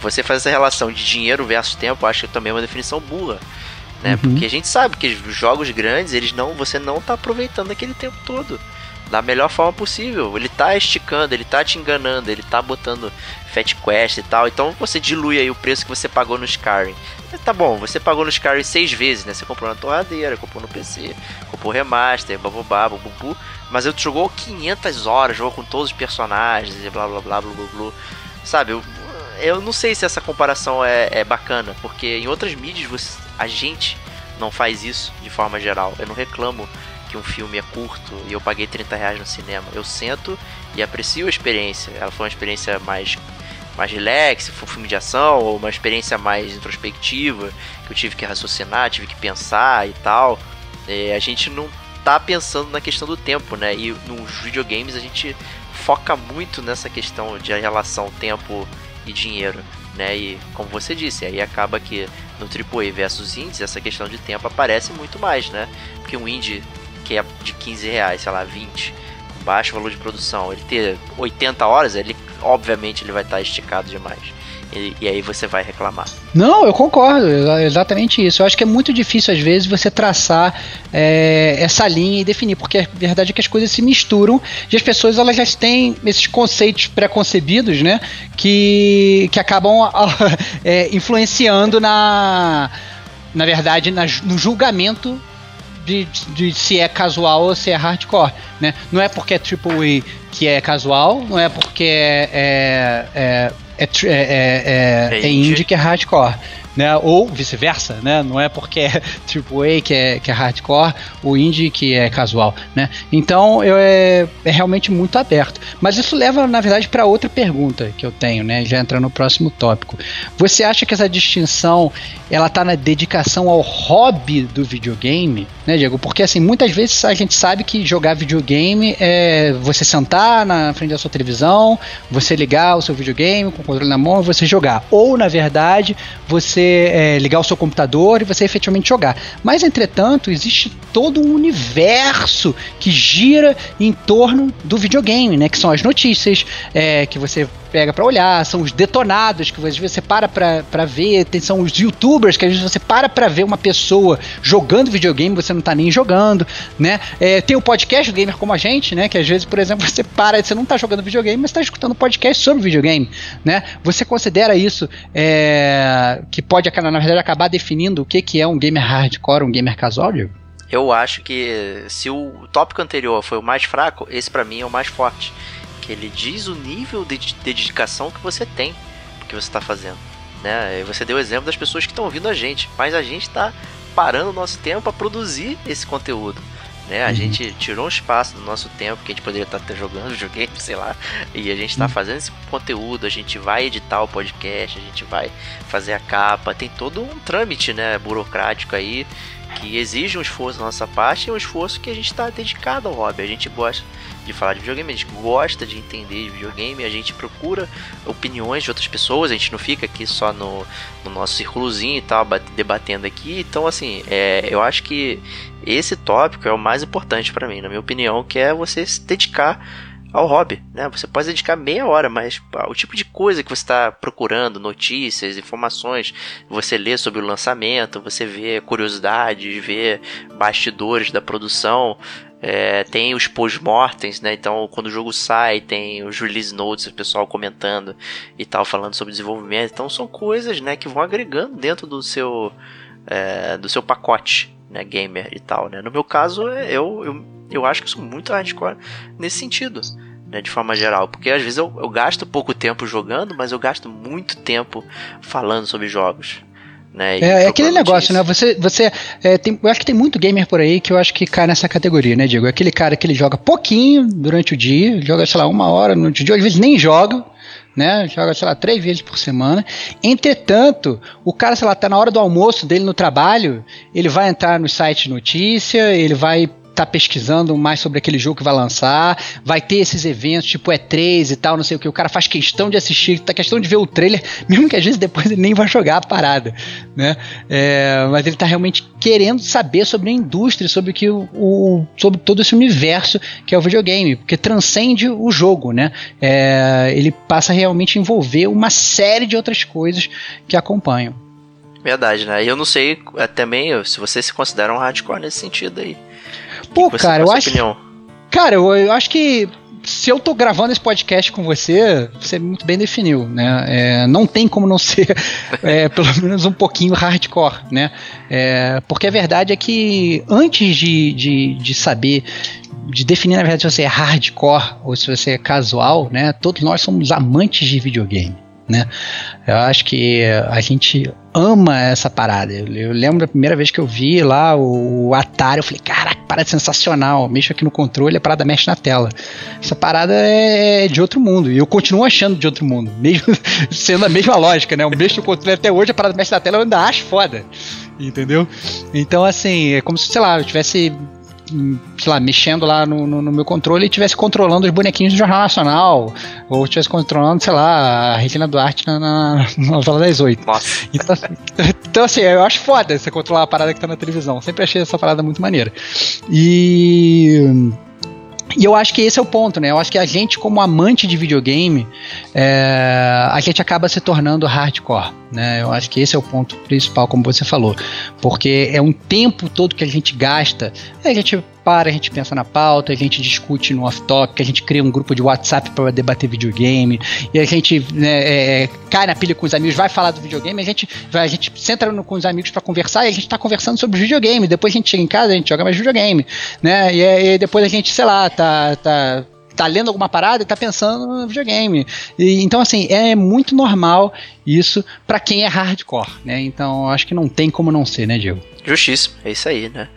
você faz essa relação de dinheiro versus tempo, acho que também é uma definição burra. Né? Uhum. Porque a gente sabe que os jogos grandes, eles não, você não tá aproveitando aquele tempo todo da melhor forma possível. Ele tá esticando, ele tá te enganando, ele tá botando Fat Quest e tal. Então você dilui aí o preço que você pagou no Skyrim. Tá bom, você pagou no Skyrim seis vezes, né? Você comprou na torradeira, comprou no PC, comprou remaster, bababá, bubu. Mas eu jogou 500 horas, jogou com todos os personagens e blá blá blá blá blá blá. Sabe, eu, eu não sei se essa comparação é, é bacana, porque em outras mídias você, a gente não faz isso de forma geral. Eu não reclamo que um filme é curto e eu paguei 30 reais no cinema. Eu sento e aprecio a experiência. Ela foi uma experiência mais mais relax, foi um filme de ação, ou uma experiência mais introspectiva, que eu tive que raciocinar, tive que pensar e tal. É, a gente não tá pensando na questão do tempo, né? E nos videogames a gente foca muito nessa questão de relação tempo e dinheiro, né? E como você disse, aí acaba que no AAA versus indies essa questão de tempo aparece muito mais, né? Porque um indie que é de 15 reais, sei lá, 20, com baixo valor de produção, ele ter 80 horas, ele obviamente ele vai estar esticado demais. E, e, aí você vai reclamar. Não, eu concordo, exatamente isso. Eu acho que é muito difícil, às vezes, você traçar é, essa linha e definir, porque a verdade é que as coisas se misturam e as pessoas elas já têm esses conceitos pré-concebidos, né? Que, que acabam é, influenciando na. Na verdade, na, no julgamento de, de, se é casual ou se é hardcore, né? Não é porque é AAA que é casual, não é porque é, é, é é, é, é, é, é indie que é hardcore né? Ou vice-versa, né? Não é porque é AAA que é, que é hardcore, o indie que é casual, né? Então eu, é, é realmente muito aberto. Mas isso leva, na verdade, para outra pergunta que eu tenho, né? Já entrando no próximo tópico. Você acha que essa distinção ela tá na dedicação ao hobby do videogame, né, Diego? Porque assim, muitas vezes a gente sabe que jogar videogame é você sentar na frente da sua televisão, você ligar o seu videogame com o controle na mão você jogar. Ou, na verdade, você é, ligar o seu computador e você efetivamente jogar. Mas, entretanto, existe todo um universo que gira em torno do videogame, né? Que são as notícias, é, que você pega para olhar, são os detonados que às vezes você para pra, ver, tem, são os youtubers que às vezes você para pra ver uma pessoa jogando videogame, você não tá nem jogando, né? É, tem o podcast do gamer como a gente, né? Que às vezes, por exemplo, você para, você não tá jogando videogame, mas tá escutando podcast sobre videogame, né? Você considera isso é, que pode, na verdade, acabar definindo o que, que é um gamer hardcore, um gamer casual? Eu acho que se o tópico anterior foi o mais fraco, esse para mim é o mais forte que ele diz o nível de dedicação que você tem que você está fazendo. Né? Você deu o exemplo das pessoas que estão ouvindo a gente, mas a gente está parando o nosso tempo para produzir esse conteúdo. Né? A uhum. gente tirou um espaço do nosso tempo que a gente poderia estar tá jogando videogame, sei lá, e a gente está uhum. fazendo esse conteúdo, a gente vai editar o podcast, a gente vai fazer a capa, tem todo um trâmite né, burocrático aí que exige um esforço da nossa parte e um esforço que a gente está dedicado ao hobby. A gente gosta de falar de videogame, a gente gosta de entender de videogame, a gente procura opiniões de outras pessoas, a gente não fica aqui só no, no nosso círculozinho e tal, debatendo aqui. Então, assim, é, eu acho que esse tópico é o mais importante para mim, na minha opinião, que é você se dedicar ao hobby, né? Você pode dedicar meia hora, mas o tipo de coisa que você está procurando, notícias, informações, você lê sobre o lançamento, você vê curiosidades, vê bastidores da produção, é, tem os post-mortems, né? Então, quando o jogo sai, tem os release notes, o pessoal comentando e tal, falando sobre desenvolvimento. Então, são coisas, né, que vão agregando dentro do seu, é, do seu pacote, né, gamer e tal, né? No meu caso, eu, eu, eu acho que sou muito hardcore nesse sentido né, de forma geral. Porque às vezes eu, eu gasto pouco tempo jogando, mas eu gasto muito tempo falando sobre jogos. Né, é, é aquele negócio, né? Você, você é, tem, eu acho que tem muito gamer por aí que eu acho que cai nessa categoria, né, Diego? É aquele cara que ele joga pouquinho durante o dia, joga, sei lá, uma hora no dia, às vezes nem joga, né? Joga, sei lá, três vezes por semana. Entretanto, o cara, sei lá, tá na hora do almoço dele no trabalho, ele vai entrar no site de notícia, ele vai tá pesquisando mais sobre aquele jogo que vai lançar, vai ter esses eventos tipo E3 e tal, não sei o que, o cara faz questão de assistir, tá questão de ver o trailer, mesmo que às vezes depois ele nem vai jogar a parada, né? É, mas ele tá realmente querendo saber sobre a indústria, sobre o que o, o, sobre todo esse universo que é o videogame, porque transcende o jogo, né? É, ele passa a realmente envolver uma série de outras coisas que acompanham. Verdade, né? E eu não sei é, também se você se considera um hardcore nesse sentido aí. Pô, que cara, eu acho. Opinião? Cara, eu, eu acho que se eu tô gravando esse podcast com você, você muito bem definiu, né? É, não tem como não ser é, pelo menos um pouquinho hardcore, né? É, porque a verdade é que antes de, de, de saber de definir na verdade se você é hardcore ou se você é casual, né? Todos nós somos amantes de videogame né? Eu acho que a gente ama essa parada. Eu, eu, lembro da primeira vez que eu vi lá o, o Atari, eu falei, caraca, parada sensacional. Mexo aqui no controle, a parada mexe na tela. Essa parada é de outro mundo. E eu continuo achando de outro mundo, mesmo sendo a mesma lógica, né? Eu mexo no controle até hoje, a parada mexe na tela, eu ainda acho foda. Entendeu? Então, assim, é como se, sei lá, eu tivesse sei lá, mexendo lá no, no, no meu controle e estivesse controlando os bonequinhos do Jornal Nacional, ou estivesse controlando, sei lá, a Regina Duarte na, na, na novela das oito. Então, assim, então, assim, eu acho foda você controlar a parada que tá na televisão. Sempre achei essa parada muito maneira. E. E eu acho que esse é o ponto, né? Eu acho que a gente, como amante de videogame, é, a gente acaba se tornando hardcore. Né? Eu acho que esse é o ponto principal, como você falou, porque é um tempo todo que a gente gasta, a gente para, a gente pensa na pauta, a gente discute no off-topic, a gente cria um grupo de WhatsApp para debater videogame, e a gente né, é, é, cai na pilha com os amigos, vai falar do videogame, a gente, vai, a gente senta no, com os amigos para conversar e a gente está conversando sobre videogame. Depois a gente chega em casa, a gente joga mais videogame, né? E, e depois a gente, sei lá, tá, tá tá lendo alguma parada e tá pensando no videogame. E, então, assim, é muito normal isso para quem é hardcore, né? Então, acho que não tem como não ser, né, Diego? Justíssimo, é isso aí, né?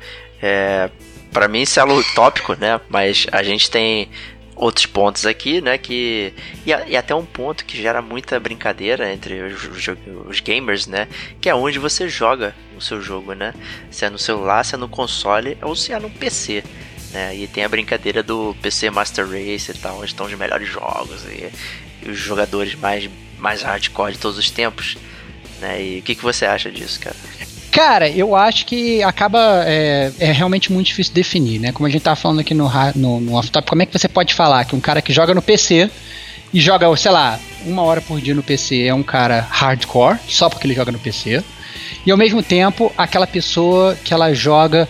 É, para mim isso é algo tópico, né? Mas a gente tem outros pontos aqui, né? Que e, e, até um ponto que gera muita brincadeira entre os, os, gamers, né? Que é onde você joga o seu jogo, né? Se é no celular, se é no console ou se é no PC. Né? E tem a brincadeira do PC Master Race e tal, onde estão os melhores jogos e, e os jogadores mais, mais hardcore de todos os tempos. Né? E o que, que você acha disso, cara? Cara, eu acho que acaba. É, é, realmente muito difícil definir, né? Como a gente tava falando aqui no, no, no off-top, como é que você pode falar que um cara que joga no PC e joga, sei lá, uma hora por dia no PC é um cara hardcore, só porque ele joga no PC. E ao mesmo tempo, aquela pessoa que ela joga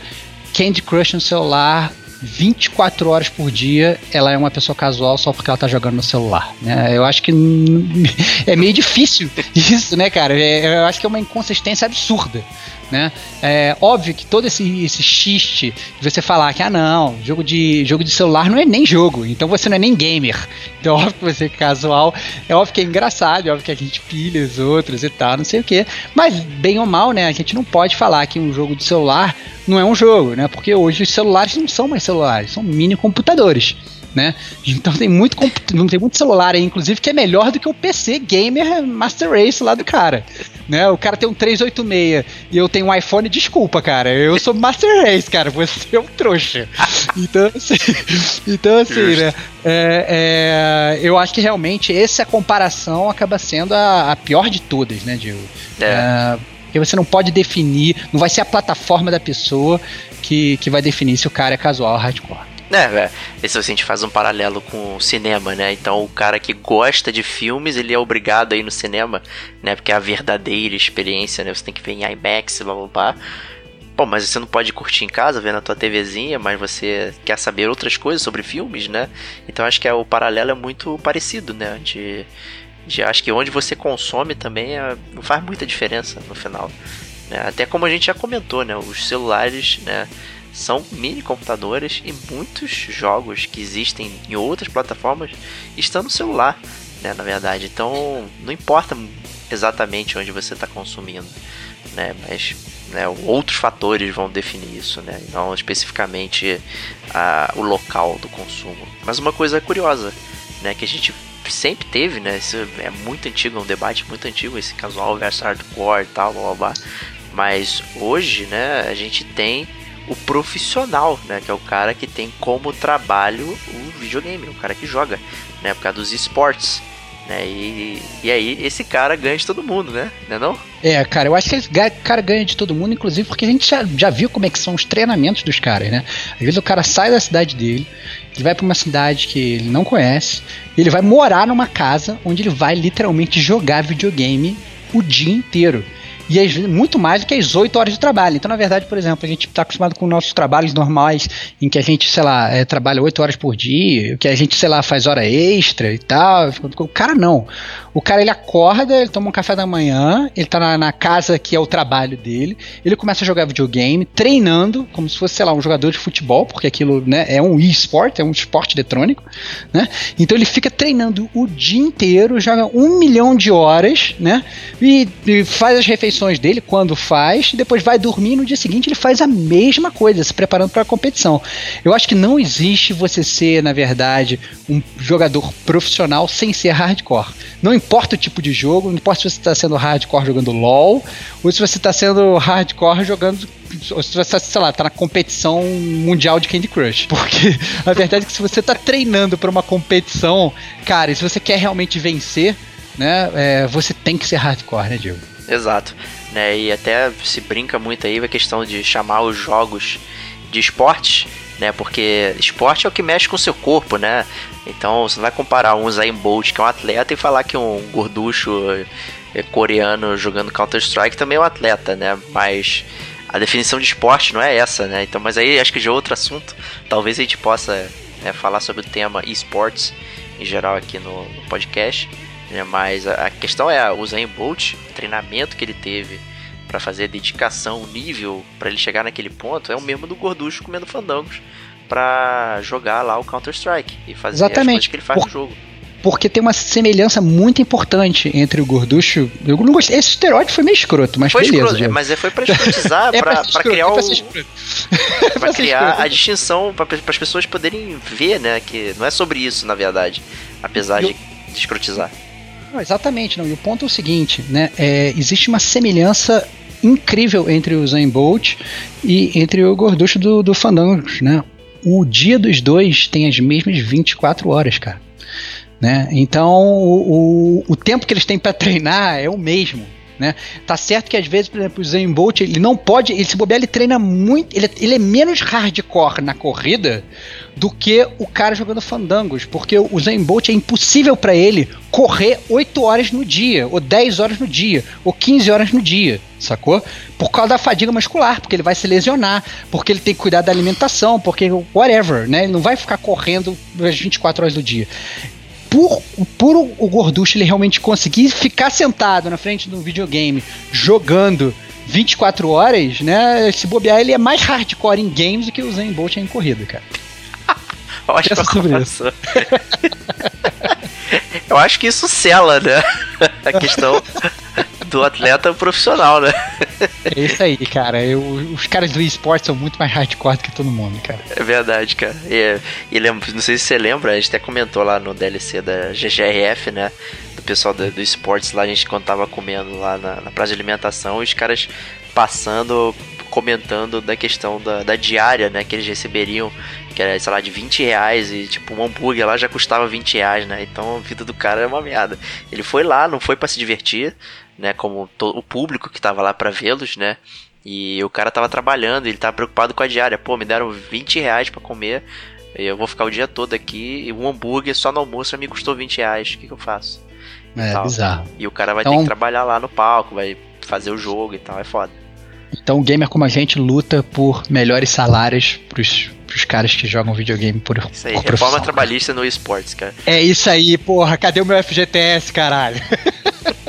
Candy Crush no celular 24 horas por dia ela é uma pessoa casual só porque ela tá jogando no celular. Né? Eu acho que é meio difícil isso, né, cara? É, eu acho que é uma inconsistência absurda. Né? É óbvio que todo esse, esse xiste de você falar que, ah, não, jogo de, jogo de celular não é nem jogo, então você não é nem gamer. Então, óbvio que você é casual, é óbvio que é engraçado, é óbvio que a gente pilha os outros e tal, não sei o que. Mas, bem ou mal, né, a gente não pode falar que um jogo de celular não é um jogo, né? Porque hoje os celulares não são mais celulares, são mini computadores. Né? Então tem muito tem muito celular aí, inclusive, que é melhor do que o PC Gamer Master Race lá do cara. Né? O cara tem um 386 e eu tenho um iPhone, desculpa, cara. Eu sou Master Race, cara. Você é um trouxa. Então, assim, então, assim né? É, é, eu acho que realmente essa comparação acaba sendo a, a pior de todas, né, Diego? É. é porque você não pode definir, não vai ser a plataforma da pessoa que, que vai definir se o cara é casual ou hardcore. É, é. Esse a gente faz um paralelo com o cinema, né? Então o cara que gosta de filmes, ele é obrigado a ir no cinema, né? Porque é a verdadeira experiência, né? Você tem que ver em IMAX, blá blá blá. Bom, mas você não pode curtir em casa, ver na tua TVzinha, mas você quer saber outras coisas sobre filmes, né? Então acho que é, o paralelo é muito parecido, né? De, de acho que onde você consome também é, faz muita diferença no final. Né? Até como a gente já comentou, né? Os celulares, né? São mini computadores e muitos jogos que existem em outras plataformas estão no celular, né? Na verdade, então não importa exatamente onde você está consumindo, né? Mas né, outros fatores vão definir isso, né? Não especificamente a, o local do consumo. Mas uma coisa curiosa, né? Que a gente sempre teve, né? Isso é muito antigo, é um debate muito antigo, esse casual versus hardcore e tal, blá blá blá. Mas hoje, né, a gente tem o profissional, né? Que é o cara que tem como trabalho o videogame, o cara que joga, né? Por causa dos esportes. Né? E, e aí esse cara ganha de todo mundo, né? Não é não? É, cara, eu acho que esse cara ganha de todo mundo, inclusive porque a gente já, já viu como é que são os treinamentos dos caras, né? Às vezes o cara sai da cidade dele, ele vai para uma cidade que ele não conhece, ele vai morar numa casa onde ele vai literalmente jogar videogame o dia inteiro. E é muito mais do que as 8 horas de trabalho. Então, na verdade, por exemplo, a gente está acostumado com nossos trabalhos normais, em que a gente, sei lá, é, trabalha 8 horas por dia, que a gente, sei lá, faz hora extra e tal. O cara não. O cara ele acorda, ele toma um café da manhã, ele tá na, na, casa que é o trabalho dele, ele começa a jogar videogame, treinando, como se fosse, sei lá, um jogador de futebol, porque aquilo né, é um e-sport, é um esporte eletrônico, né? Então ele fica treinando o dia inteiro, joga um milhão de horas, né? E, e faz as refeições dele quando faz, e depois vai dormir e no dia seguinte ele faz a mesma coisa, se preparando para a competição. Eu acho que não existe você ser, na verdade, um jogador profissional sem ser hardcore. Não importa o tipo de jogo, não importa se você está sendo hardcore jogando LOL, ou se você está sendo hardcore jogando. Ou se você, sei lá, tá na competição mundial de Candy Crush. Porque a verdade é que se você está treinando para uma competição, cara, e se você quer realmente vencer, né, é, você tem que ser hardcore, né, Diego? Exato. Né, e até se brinca muito aí a questão de chamar os jogos de esportes né? Porque esporte é o que mexe com o seu corpo, né? Então você não vai comparar um Zayn Bolt, que é um atleta, e falar que um gorducho é, coreano jogando Counter-Strike também é um atleta, né? Mas a definição de esporte não é essa, né? Então, mas aí acho que já é outro assunto. Talvez a gente possa né, falar sobre o tema esportes em geral aqui no, no podcast. Né? Mas a, a, questão é o Zayn Bolt, o treinamento que ele teve para fazer dedicação, o nível para ele chegar naquele ponto é o mesmo do gorducho comendo fandangos pra jogar lá o Counter-Strike e fazer Exatamente. as coisas que ele faz Por- no jogo. Porque tem uma semelhança muito importante entre o gorducho. Eu não gostei. Esse estereótipo foi meio escroto, mas Foi beleza. escroto, mas é, foi pra escrotizar, É pra, pra escroto, criar é pra o. pra ser criar a distinção, para as pessoas poderem ver, né? Que não é sobre isso, na verdade. Apesar Eu- de escrotizar. Não, exatamente, não. E o ponto é o seguinte, né? É, existe uma semelhança incrível entre o Zayn Bolt e entre o gorducho do, do Fandangos, né? O dia dos dois tem as mesmas 24 horas, cara. Né? Então, o, o, o tempo que eles têm para treinar é o mesmo. Né? Tá certo que às vezes, por exemplo, o Zayn Bolt, ele não pode, ele se bobear, ele treina muito, ele, ele é menos hardcore na corrida do que o cara jogando fandangos, porque o Zayn Bolt é impossível para ele correr 8 horas no dia, ou 10 horas no dia, ou 15 horas no dia, sacou? Por causa da fadiga muscular, porque ele vai se lesionar, porque ele tem que cuidar da alimentação, porque whatever, né? Ele não vai ficar correndo as 24 horas do dia por, por o, o Gorducho ele realmente conseguir ficar sentado na frente de um videogame jogando 24 horas, né? Se bobear, ele é mais hardcore em games do que o Zayn Bolt é em corrida, cara. Ótima sobre comparação. Eu acho que isso sela, né? A questão do atleta profissional, né? É isso aí, cara. Eu- os caras do esporte são muito mais hardcore do que todo mundo, cara. É verdade, cara. E, e lembra, não sei se você lembra, a gente até comentou lá no DLC da GGRF, né? Do pessoal do, do esportes lá, a gente quando tava comendo lá na, na praça de alimentação, os caras passando, comentando da questão da, da diária, né? Que eles receberiam, que era, sei lá, de 20 reais e tipo um hambúrguer lá já custava 20 reais, né? Então a vida do cara é uma merda. Ele foi lá, não foi pra se divertir, né? Como o público que tava lá pra vê-los, né? E o cara tava trabalhando, ele tava preocupado com a diária. Pô, me deram 20 reais pra comer. Eu vou ficar o dia todo aqui. E um hambúrguer só no almoço me custou 20 reais. O que, que eu faço? É Tal. bizarro. E o cara vai Então- ter que trabalhar lá no palco, vai fazer o jogo e tal. É foda. Então o gamer como a gente luta por melhores salários pros, pros caras que jogam videogame por, Isso aí, por reforma cara. trabalhista no esportes, cara. É isso aí, porra. Cadê o meu FGTS, caralho?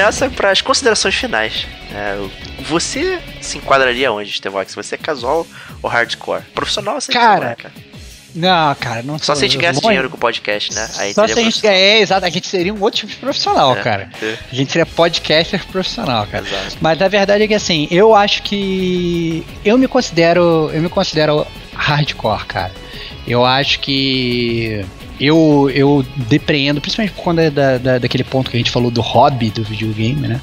nessa para as considerações finais. É, você se enquadraria onde, Stevox? Você é casual ou hardcore? Profissional você Cara, cara? Não, cara, não Só se a gente ganhasse dinheiro com o podcast, né? Aí Só se a gente é, exato, a gente seria um outro tipo de profissional, É, cara. é. A gente seria podcaster profissional, cara. Exato. Mas na verdade é que assim, eu acho que eu me considero, eu me considero hardcore, cara. Eu acho que eu, eu depreendo, principalmente por conta da, da- daquele ponto que a gente falou do hobby do videogame, né?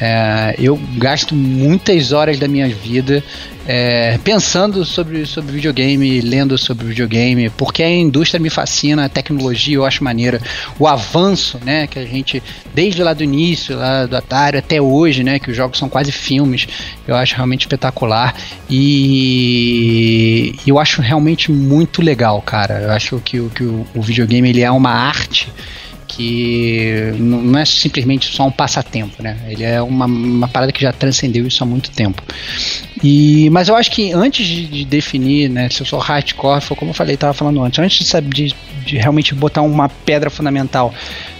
É, eu gasto muitas horas da minha vida é, pensando sobre, sobre videogame, lendo sobre videogame, porque a indústria me fascina, a tecnologia eu acho maneira, o avanço, né, que a gente, desde lá do início, lá do Atari até hoje, né, que os jogos são quase filmes, eu acho realmente espetacular e eu acho realmente muito legal, cara. Eu acho que, o- que o, o videogame ele é uma arte que não é simplesmente só um passatempo, né? Ele é uma, uma parada que já transcendeu isso há muito tempo. E, mas eu acho que antes de, de definir, né, se eu sou hardcore, foi como eu falei, tava falando antes, antes de, de realmente botar uma pedra fundamental,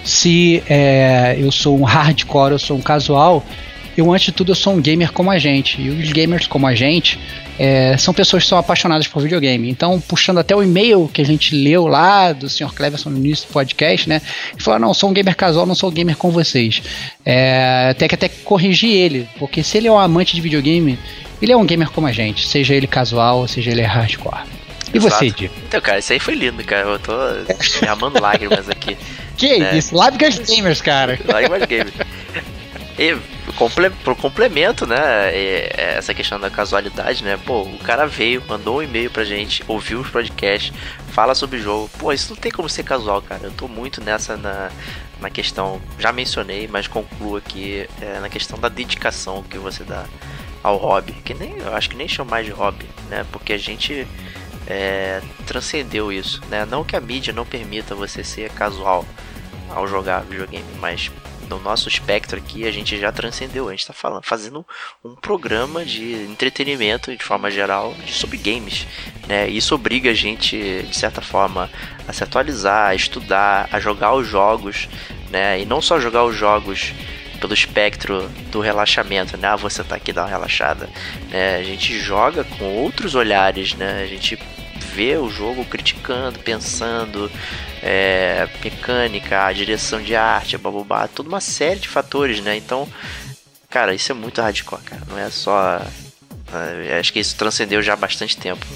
se é, eu sou um hardcore, eu sou um casual, eu antes de tudo eu sou um gamer como a gente. E os gamers como a gente é, são pessoas que são apaixonadas por videogame. Então, puxando até o e-mail que a gente leu lá do Sr. Cleverson no início do podcast, né? Ele falou: não, sou um gamer casual, não sou um gamer com vocês. É, tem que até corrigir ele, porque se ele é um amante de videogame, ele é um gamer como a gente, seja ele casual, seja ele hardcore. E Exato. você, Diego? Então, cara, isso aí foi lindo, cara. Eu tô derramando lágrimas aqui. Que É. isso? Lágrimas gamers, cara. Lágrimas game. E comple pro complemento, né? essa questão da casualidade, né? Pô, o cara veio, mandou um e-mail pra gente, ouviu os podcasts, fala sobre o jogo. Pô, isso não tem como ser casual, cara. Eu tô muito nessa na, na questão, já mencionei, mas concluo aqui, é, na questão da dedicação que você dá ao hobby. Que nem, eu acho que nem chamar de hobby, né? Porque a gente é, transcendeu isso, né? Não que a mídia não permita você ser casual ao jogar videogame, mas no nosso espectro aqui a gente já transcendeu. A gente está falando, fazendo um programa de entretenimento de forma geral sobre games, né? Isso obriga a gente de certa forma a se atualizar, a estudar, a jogar os jogos, né? E não só jogar os jogos pelo espectro do relaxamento, né? Ah, você tá aqui dá uma relaxada, né? A gente joga com outros olhares, né? A gente vê o jogo criticando, pensando, é, mecânica, direção de arte, bababá, toda uma série de fatores, né? Então, cara, isso é muito hardcore, cara. Não é só. É, acho que isso transcendeu já há bastante tempo.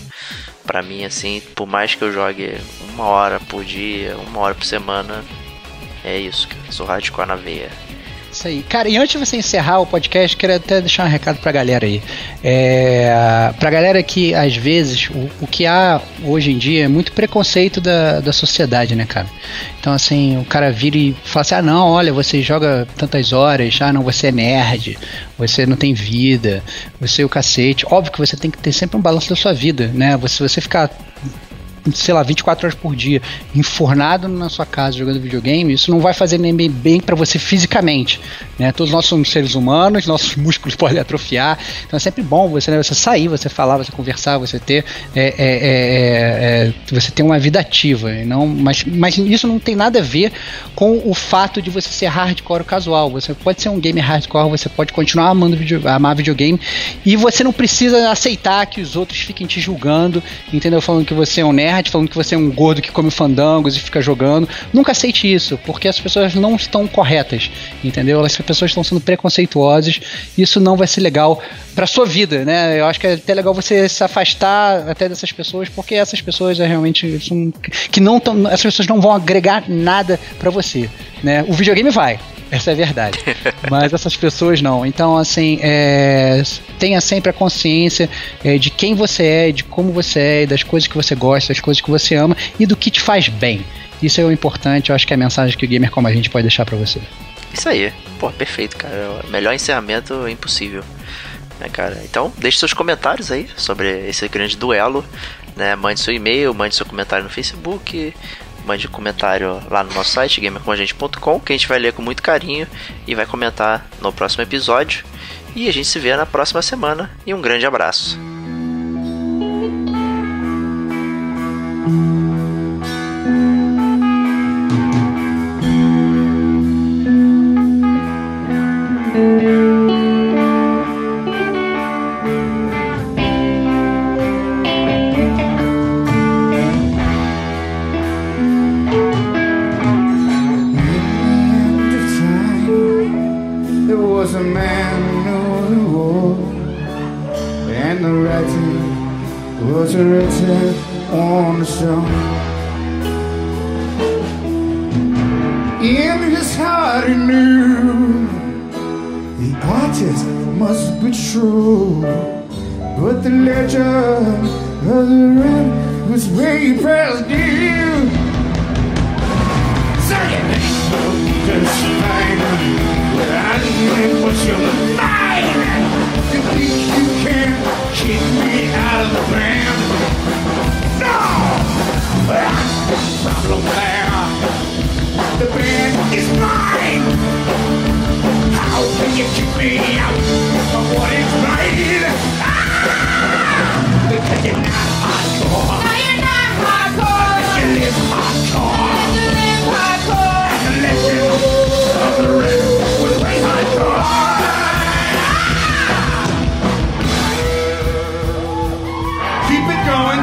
Pra mim, assim, por mais que eu jogue uma hora por dia, uma hora por semana, é isso, cara. Sou hardcore na veia. Isso aí. Cara, e antes de você encerrar o podcast, queria até deixar um recado pra galera aí. É, pra galera que, às vezes, o, o que há hoje em dia é muito preconceito da, da sociedade, né, cara? Então, assim, o cara vira e fala assim: ah, não, olha, você joga tantas horas, ah, não, você é nerd, você não tem vida, você é o cacete. Óbvio que você tem que ter sempre um balanço da sua vida, né? Se você ficar sei lá, 24 horas por dia, enfornado na sua casa jogando videogame, isso não vai fazer nem bem, para você fisicamente. Né? Todos nós somos seres humanos, nossos músculos podem atrofiar, então é sempre bom você, né, você sair, você falar, você conversar, você ter, é, é, é, é você ter uma vida ativa. Não, mas, mas isso não tem nada a ver com o fato de você ser hardcore ou casual. Você pode ser um gamer hardcore, você pode continuar amando video, amar videogame e você não precisa aceitar que os outros fiquem te julgando, entendeu? Falando que você é um nerd nerd falando que você é um gordo que come fandangos e fica jogando. Nunca aceite isso, porque as pessoas não estão corretas, entendeu? As pessoas estão sendo preconceituosas. Isso não vai ser legal para sua vida, né? Eu acho que é até legal você se afastar até dessas pessoas, porque essas pessoas é realmente são, que não tão, essas pessoas não vão agregar nada para você, né? O videogame vai, essa é a verdade. Mas essas pessoas não. Então, assim, é, tenha sempre a consciência é, de quem você é, de como você é, das coisas que você gosta, das coisas que você ama e do que te faz bem. Isso é o importante, eu acho que é a mensagem que o gamer como a gente pode deixar para você. Isso aí. Pô, perfeito, cara. Melhor encerramento impossível. Né, cara? Então, deixe seus comentários aí sobre esse grande duelo. Né? Mande seu e-mail, mande seu comentário no Facebook, mande comentário lá no nosso site, gamercomagente.com, que a gente vai ler com muito carinho e vai comentar no próximo episódio. E a gente se vê na próxima semana. E um grande abraço. was a man who knew the war, and the writing was written on the stone. In his heart he knew the artist must be true, but the legend of the rim was way past due. Sing it! Just even put your mind You think you can me out of the band? No! Problem The band is mine How can you me out! Because you're not hardcore No, you're not hardcore hardcore hardcore of the Keep it going.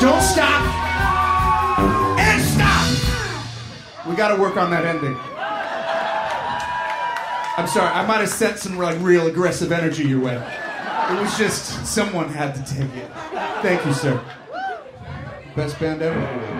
Don't stop. And stop. We got to work on that ending. I'm sorry. I might have sent some like real aggressive energy your way. It was just someone had to take it. Thank you, sir. Best band ever.